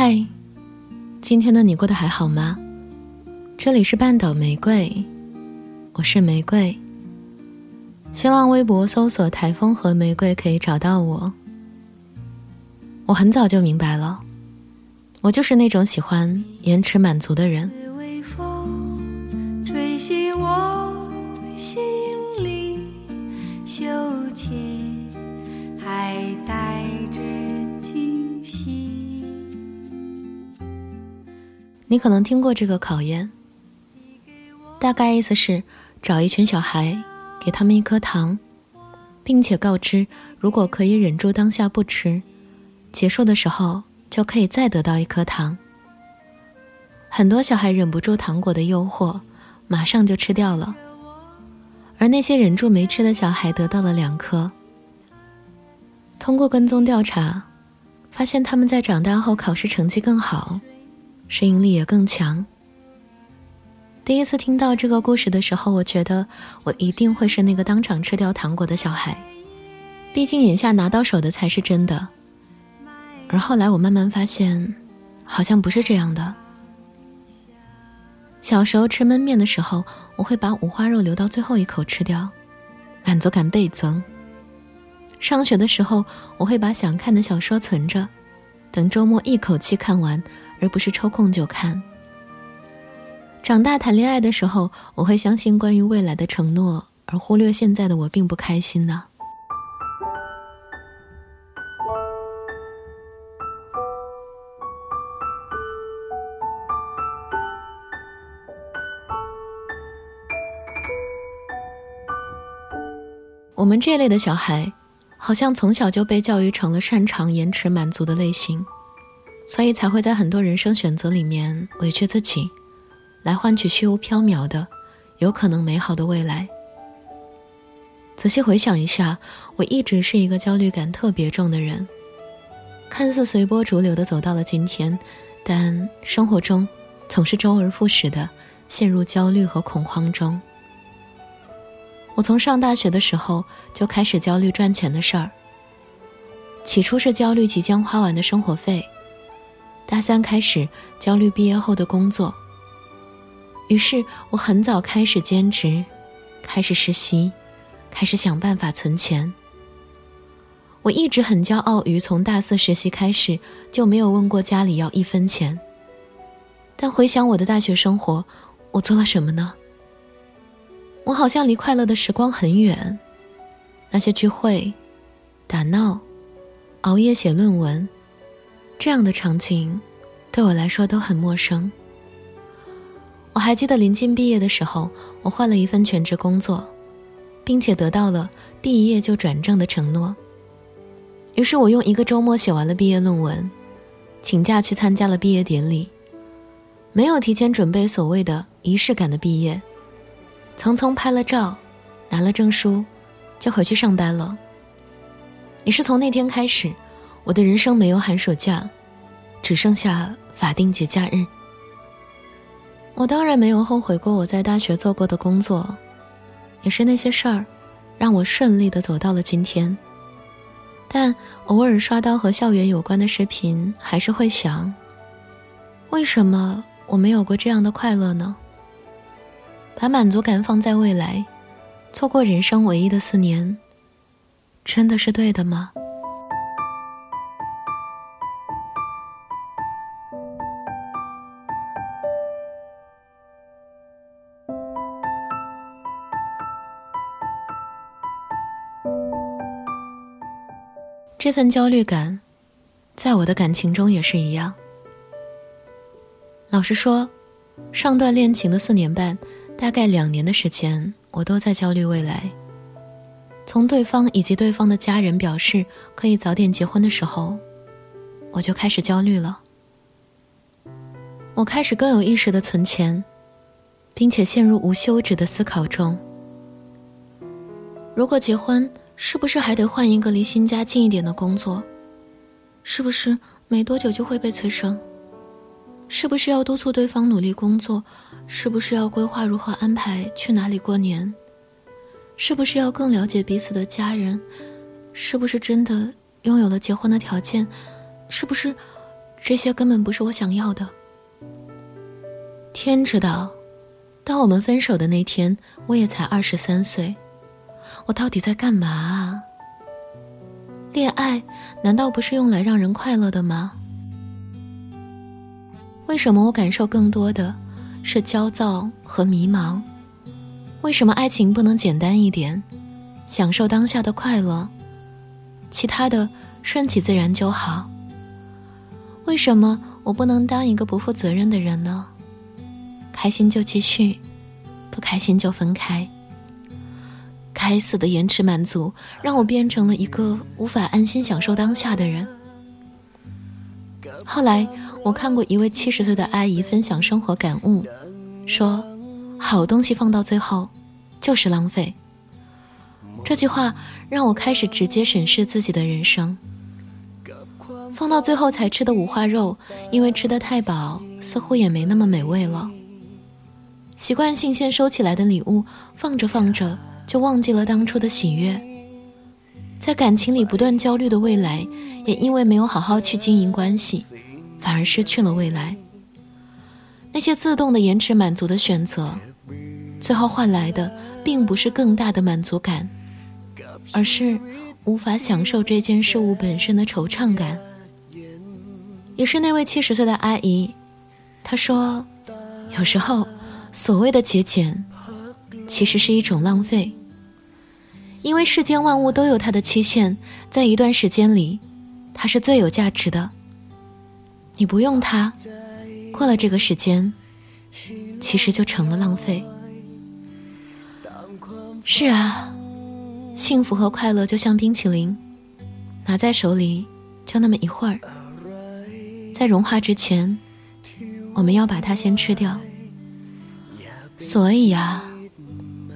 嗨，今天的你过得还好吗？这里是半岛玫瑰，我是玫瑰。新浪微博搜索“台风和玫瑰”可以找到我。我很早就明白了，我就是那种喜欢延迟满足的人。微风吹我你可能听过这个考验，大概意思是找一群小孩，给他们一颗糖，并且告知，如果可以忍住当下不吃，结束的时候就可以再得到一颗糖。很多小孩忍不住糖果的诱惑，马上就吃掉了，而那些忍住没吃的小孩得到了两颗。通过跟踪调查，发现他们在长大后考试成绩更好。适应力也更强。第一次听到这个故事的时候，我觉得我一定会是那个当场吃掉糖果的小孩，毕竟眼下拿到手的才是真的。而后来我慢慢发现，好像不是这样的。小时候吃焖面的时候，我会把五花肉留到最后一口吃掉，满足感倍增。上学的时候，我会把想看的小说存着，等周末一口气看完。而不是抽空就看。长大谈恋爱的时候，我会相信关于未来的承诺，而忽略现在的我并不开心呢。我们这类的小孩，好像从小就被教育成了擅长延迟满足的类型。所以才会在很多人生选择里面委屈自己，来换取虚无缥缈的、有可能美好的未来。仔细回想一下，我一直是一个焦虑感特别重的人，看似随波逐流的走到了今天，但生活中总是周而复始的陷入焦虑和恐慌中。我从上大学的时候就开始焦虑赚钱的事儿，起初是焦虑即将花完的生活费。大三开始焦虑毕业后的工作，于是我很早开始兼职，开始实习，开始想办法存钱。我一直很骄傲于从大四实习开始就没有问过家里要一分钱。但回想我的大学生活，我做了什么呢？我好像离快乐的时光很远，那些聚会、打闹、熬夜写论文。这样的场景，对我来说都很陌生。我还记得临近毕业的时候，我换了一份全职工作，并且得到了毕业就转正的承诺。于是我用一个周末写完了毕业论文，请假去参加了毕业典礼，没有提前准备所谓的仪式感的毕业，匆匆拍了照，拿了证书，就回去上班了。也是从那天开始。我的人生没有寒暑假，只剩下法定节假日。我当然没有后悔过我在大学做过的工作，也是那些事儿，让我顺利的走到了今天。但偶尔刷到和校园有关的视频，还是会想：为什么我没有过这样的快乐呢？把满足感放在未来，错过人生唯一的四年，真的是对的吗？这份焦虑感，在我的感情中也是一样。老实说，上段恋情的四年半，大概两年的时间，我都在焦虑未来。从对方以及对方的家人表示可以早点结婚的时候，我就开始焦虑了。我开始更有意识的存钱，并且陷入无休止的思考中。如果结婚，是不是还得换一个离新家近一点的工作？是不是没多久就会被催生？是不是要督促对方努力工作？是不是要规划如何安排去哪里过年？是不是要更了解彼此的家人？是不是真的拥有了结婚的条件？是不是这些根本不是我想要的。天知道，当我们分手的那天，我也才二十三岁。我到底在干嘛？恋爱难道不是用来让人快乐的吗？为什么我感受更多的是焦躁和迷茫？为什么爱情不能简单一点，享受当下的快乐，其他的顺其自然就好？为什么我不能当一个不负责任的人呢？开心就继续，不开心就分开。该死的延迟满足，让我变成了一个无法安心享受当下的人。后来，我看过一位七十岁的阿姨分享生活感悟，说：“好东西放到最后，就是浪费。”这句话让我开始直接审视自己的人生。放到最后才吃的五花肉，因为吃得太饱，似乎也没那么美味了。习惯性先收起来的礼物，放着放着。就忘记了当初的喜悦，在感情里不断焦虑的未来，也因为没有好好去经营关系，反而失去了未来。那些自动的延迟满足的选择，最后换来的并不是更大的满足感，而是无法享受这件事物本身的惆怅感。也是那位七十岁的阿姨，她说：“有时候，所谓的节俭，其实是一种浪费。”因为世间万物都有它的期限，在一段时间里，它是最有价值的。你不用它，过了这个时间，其实就成了浪费。是啊，幸福和快乐就像冰淇淋，拿在手里就那么一会儿，在融化之前，我们要把它先吃掉。所以呀。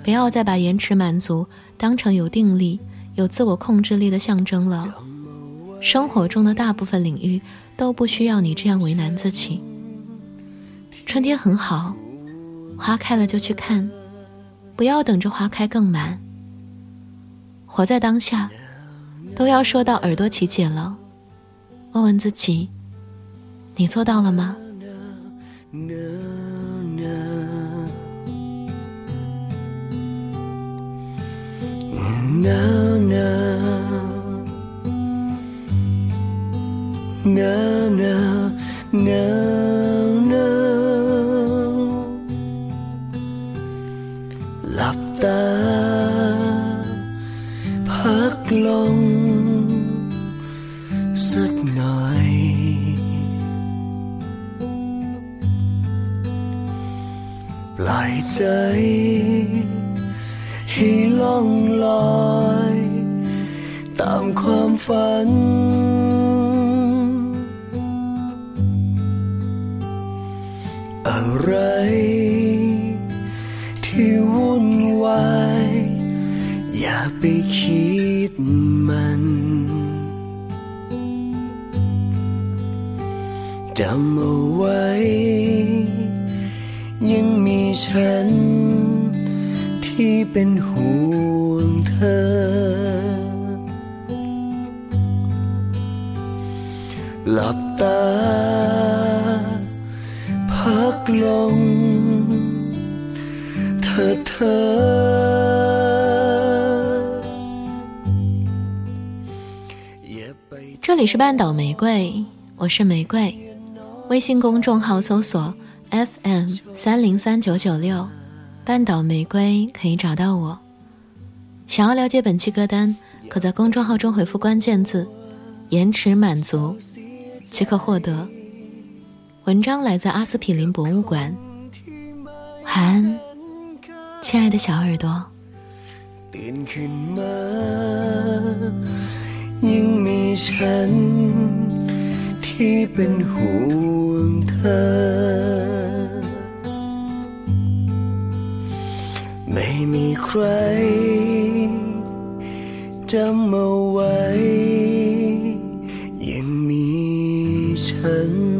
不要再把延迟满足当成有定力、有自我控制力的象征了。生活中的大部分领域都不需要你这样为难自己。春天很好，花开了就去看，不要等着花开更满。活在当下，都要说到耳朵起茧了。问问自己，你做到了吗 หนาวหนาวหนาวหนาวหนานหลับตา พักลง สักหน่อย ปล่อยใจ ให้ล่องลอย ตามความฝัน อะไร ที่วุ่นวาย อย่าไปคิดมันจำเอาไว้ ยังมีฉัน เป็นห่วงเธอ หลับตา พักลง เธอเธอ。这里是半岛玫瑰，我是玫瑰。微信公众号搜索 FM 三零三九九六。 半岛玫瑰可以找到我。想要了解本期歌单，可在公众号中回复关键字“延迟满足”，即可获得。文章来自阿司匹林博物馆。晚安，亲爱的小耳朵。 ไม่มีใครจำเอาไว้ ยังมีฉัน